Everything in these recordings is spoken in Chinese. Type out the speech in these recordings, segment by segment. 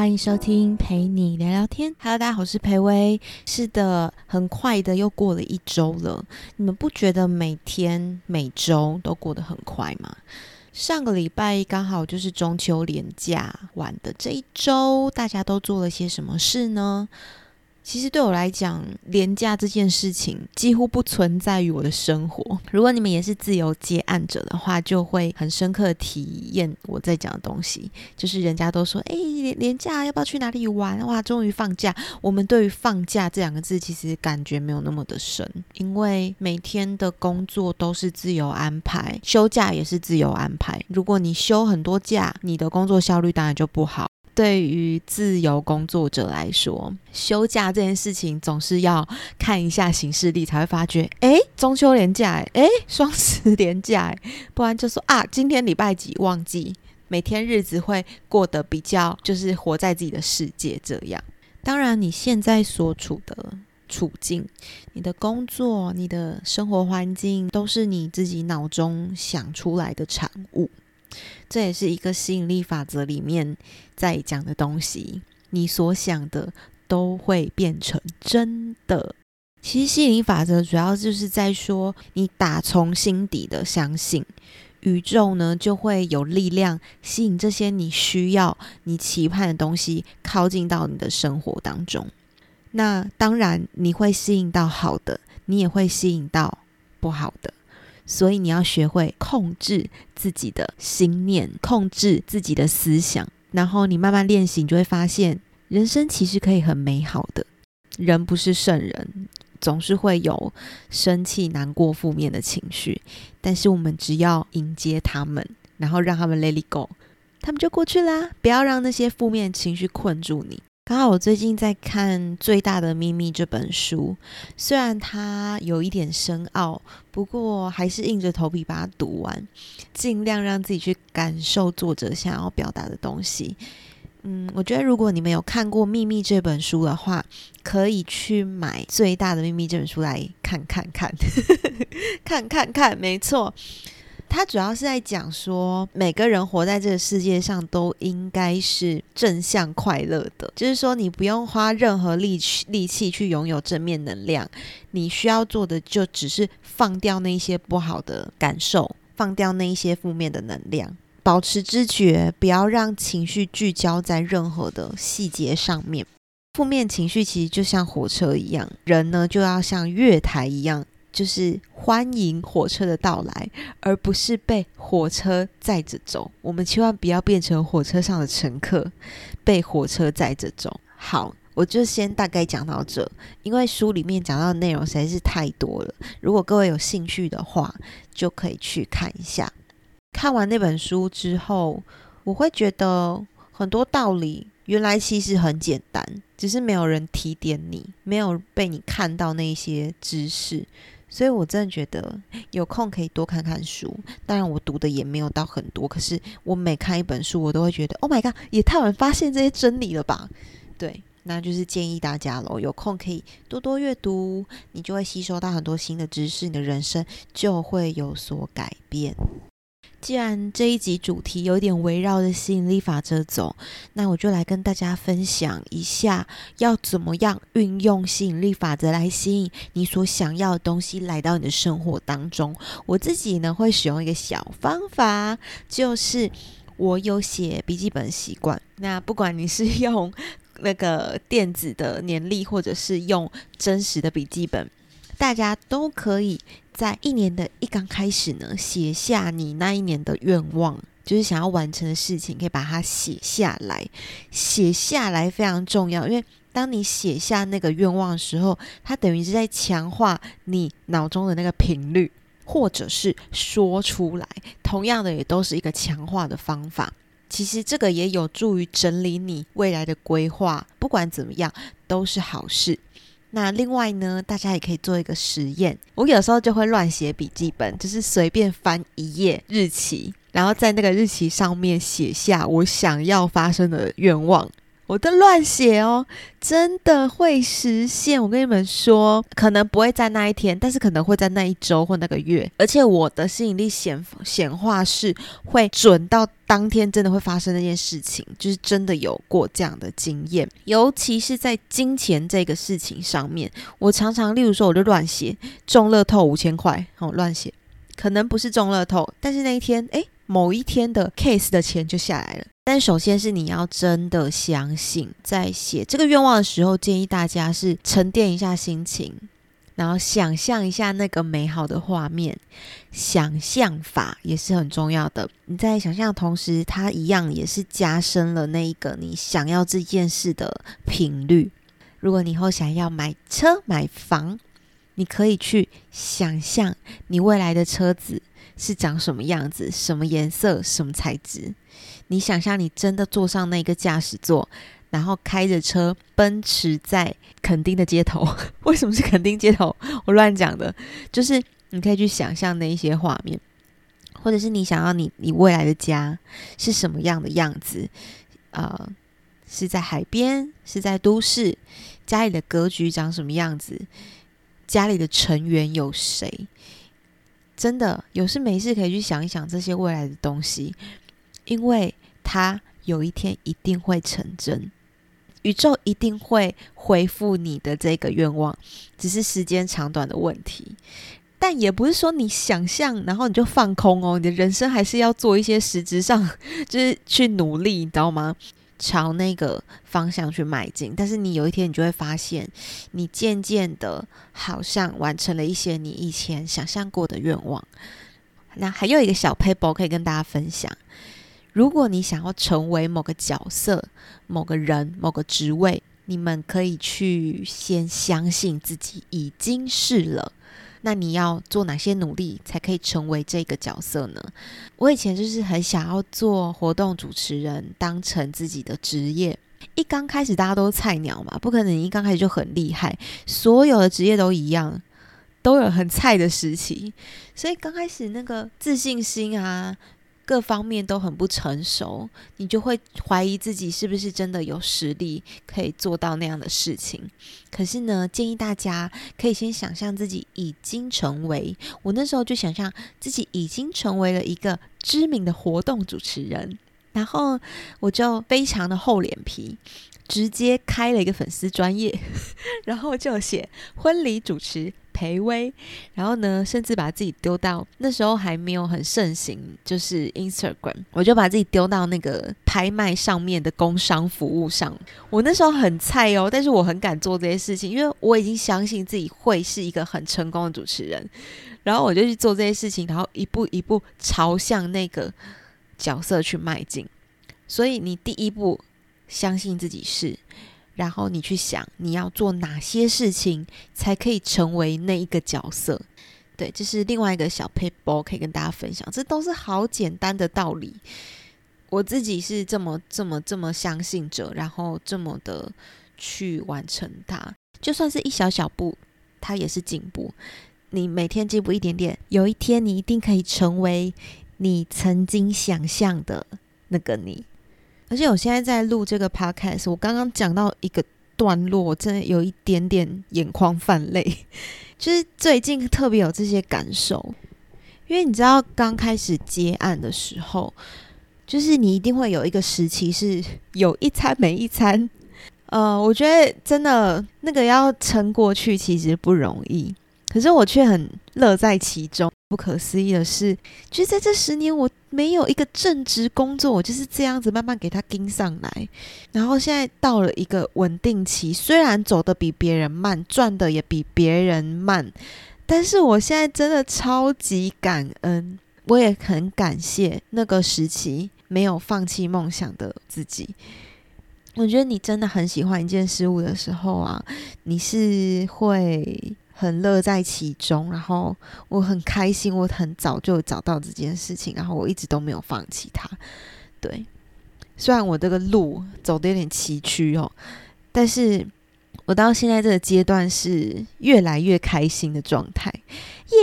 欢迎收听陪你聊聊天。Hello，大家好，我是裴薇。是的，很快的又过了一周了。你们不觉得每天每周都过得很快吗？上个礼拜刚好就是中秋连假晚的这一周，大家都做了些什么事呢？其实对我来讲，廉价这件事情几乎不存在于我的生活。如果你们也是自由接案者的话，就会很深刻体验我在讲的东西。就是人家都说，哎，廉价要不要去哪里玩？哇，终于放假。我们对于放假这两个字，其实感觉没有那么的深，因为每天的工作都是自由安排，休假也是自由安排。如果你休很多假，你的工作效率当然就不好。对于自由工作者来说，休假这件事情总是要看一下行事历，才会发觉，哎，中秋连假，哎，双十 连假，不然就说啊，今天礼拜几忘记，每天日子会过得比较，就是活在自己的世界这样。当然，你现在所处的处境、你的工作、你的生活环境，都是你自己脑中想出来的产物。这也是一个吸引力法则里面在讲的东西，你所想的都会变成真的。其实吸引力法则主要就是在说，你打从心底的相信，宇宙呢就会有力量吸引这些你需要、你期盼的东西靠近到你的生活当中。那当然，你会吸引到好的，你也会吸引到不好的。所以你要学会控制自己的心念，控制自己的思想，然后你慢慢练习，你就会发现人生其实可以很美好的。人不是圣人，总是会有生气、难过、负面的情绪，但是我们只要迎接他们，然后让他们 let it go，他们就过去啦。不要让那些负面情绪困住你。刚好我最近在看《最大的秘密》这本书，虽然它有一点深奥，不过还是硬着头皮把它读完，尽量让自己去感受作者想要表达的东西。嗯，我觉得如果你们有看过《秘密》这本书的话，可以去买《最大的秘密》这本书来看看看，看看看，没错。他主要是在讲说，每个人活在这个世界上都应该是正向快乐的，就是说你不用花任何力气力气去拥有正面能量，你需要做的就只是放掉那些不好的感受，放掉那一些负面的能量，保持知觉，不要让情绪聚焦在任何的细节上面。负面情绪其实就像火车一样，人呢就要像月台一样。就是欢迎火车的到来，而不是被火车载着走。我们千万不要变成火车上的乘客，被火车载着走。好，我就先大概讲到这，因为书里面讲到的内容实在是太多了。如果各位有兴趣的话，就可以去看一下。看完那本书之后，我会觉得很多道理原来其实很简单，只是没有人提点你，没有被你看到那些知识。所以，我真的觉得有空可以多看看书。当然，我读的也没有到很多，可是我每看一本书，我都会觉得，Oh my god，也太晚发现这些真理了吧？对，那就是建议大家喽，有空可以多多阅读，你就会吸收到很多新的知识，你的人生就会有所改变。既然这一集主题有点围绕着吸引力法则走，那我就来跟大家分享一下，要怎么样运用吸引力法则来吸引你所想要的东西来到你的生活当中。我自己呢会使用一个小方法，就是我有写笔记本习惯。那不管你是用那个电子的年历，或者是用真实的笔记本，大家都可以。在一年的一刚开始呢，写下你那一年的愿望，就是想要完成的事情，可以把它写下来。写下来非常重要，因为当你写下那个愿望的时候，它等于是在强化你脑中的那个频率，或者是说出来，同样的也都是一个强化的方法。其实这个也有助于整理你未来的规划，不管怎么样都是好事。那另外呢，大家也可以做一个实验。我有时候就会乱写笔记本，就是随便翻一页日期，然后在那个日期上面写下我想要发生的愿望。我的乱写哦，真的会实现。我跟你们说，可能不会在那一天，但是可能会在那一周或那个月。而且我的吸引力显显化是会准到当天真的会发生那件事情，就是真的有过这样的经验。尤其是在金钱这个事情上面，我常常，例如说，我就乱写中乐透五千块，哦，乱写，可能不是中乐透，但是那一天，诶，某一天的 case 的钱就下来了。但首先是你要真的相信，在写这个愿望的时候，建议大家是沉淀一下心情，然后想象一下那个美好的画面。想象法也是很重要的。你在想象的同时，它一样也是加深了那一个你想要这件事的频率。如果你以后想要买车买房，你可以去想象你未来的车子是长什么样子，什么颜色，什么材质。你想象你真的坐上那个驾驶座，然后开着车奔驰在垦丁的街头。为什么是垦丁街头？我乱讲的。就是你可以去想象那一些画面，或者是你想要你你未来的家是什么样的样子？呃，是在海边，是在都市？家里的格局长什么样子？家里的成员有谁？真的有事没事可以去想一想这些未来的东西。因为它有一天一定会成真，宇宙一定会回复你的这个愿望，只是时间长短的问题。但也不是说你想象，然后你就放空哦，你的人生还是要做一些实质上，就是去努力，你知道吗？朝那个方向去迈进。但是你有一天，你就会发现，你渐渐的好像完成了一些你以前想象过的愿望。那还有一个小 paper 可以跟大家分享。如果你想要成为某个角色、某个人、某个职位，你们可以去先相信自己已经是了。那你要做哪些努力才可以成为这个角色呢？我以前就是很想要做活动主持人，当成自己的职业。一刚开始大家都菜鸟嘛，不可能一刚开始就很厉害。所有的职业都一样，都有很菜的时期，所以刚开始那个自信心啊。各方面都很不成熟，你就会怀疑自己是不是真的有实力可以做到那样的事情。可是呢，建议大家可以先想象自己已经成为，我那时候就想象自己已经成为了一个知名的活动主持人，然后我就非常的厚脸皮。直接开了一个粉丝专业，然后就写婚礼主持裴威，然后呢，甚至把自己丢到那时候还没有很盛行，就是 Instagram，我就把自己丢到那个拍卖上面的工商服务上。我那时候很菜哦，但是我很敢做这些事情，因为我已经相信自己会是一个很成功的主持人，然后我就去做这些事情，然后一步一步朝向那个角色去迈进。所以你第一步。相信自己是，然后你去想你要做哪些事情才可以成为那一个角色。对，这是另外一个小 paper 可以跟大家分享。这都是好简单的道理，我自己是这么这么这么相信着，然后这么的去完成它。就算是一小小步，它也是进步。你每天进步一点点，有一天你一定可以成为你曾经想象的那个你。而且我现在在录这个 podcast，我刚刚讲到一个段落，我真的有一点点眼眶泛泪，就是最近特别有这些感受，因为你知道刚开始接案的时候，就是你一定会有一个时期是有一餐没一餐，呃，我觉得真的那个要撑过去其实不容易，可是我却很乐在其中。不可思议的是，就是在这十年，我没有一个正职工作，我就是这样子慢慢给他盯上来。然后现在到了一个稳定期，虽然走的比别人慢，赚的也比别人慢，但是我现在真的超级感恩，我也很感谢那个时期没有放弃梦想的自己。我觉得你真的很喜欢一件事物的时候啊，你是会。很乐在其中，然后我很开心，我很早就找到这件事情，然后我一直都没有放弃它。对，虽然我这个路走的有点崎岖哦，但是我到现在这个阶段是越来越开心的状态，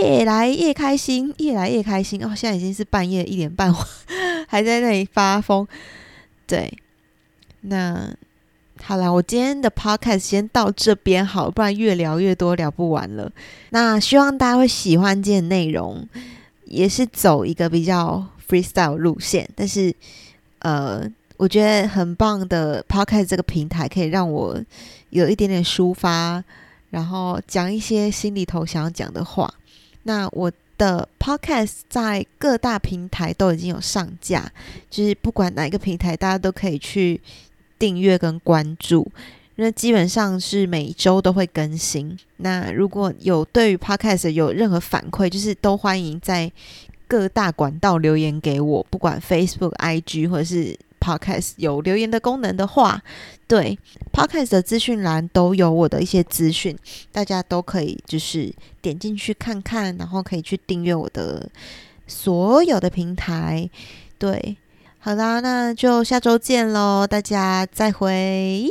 越来越开心，越来越开心哦！现在已经是半夜一点半，还在那里发疯。对，那好啦，我今天的 podcast 先到这边好，不然越聊越多，聊不完了。那希望大家会喜欢今天内容，也是走一个比较 freestyle 路线，但是呃，我觉得很棒的 podcast 这个平台可以让我有一点点抒发，然后讲一些心里头想要讲的话。那我的 podcast 在各大平台都已经有上架，就是不管哪一个平台，大家都可以去。订阅跟关注，那基本上是每周都会更新。那如果有对于 Podcast 有任何反馈，就是都欢迎在各大管道留言给我，不管 Facebook、IG 或者是 Podcast 有留言的功能的话，对 Podcast 的资讯栏都有我的一些资讯，大家都可以就是点进去看看，然后可以去订阅我的所有的平台，对。好啦，那就下周见喽，大家再会。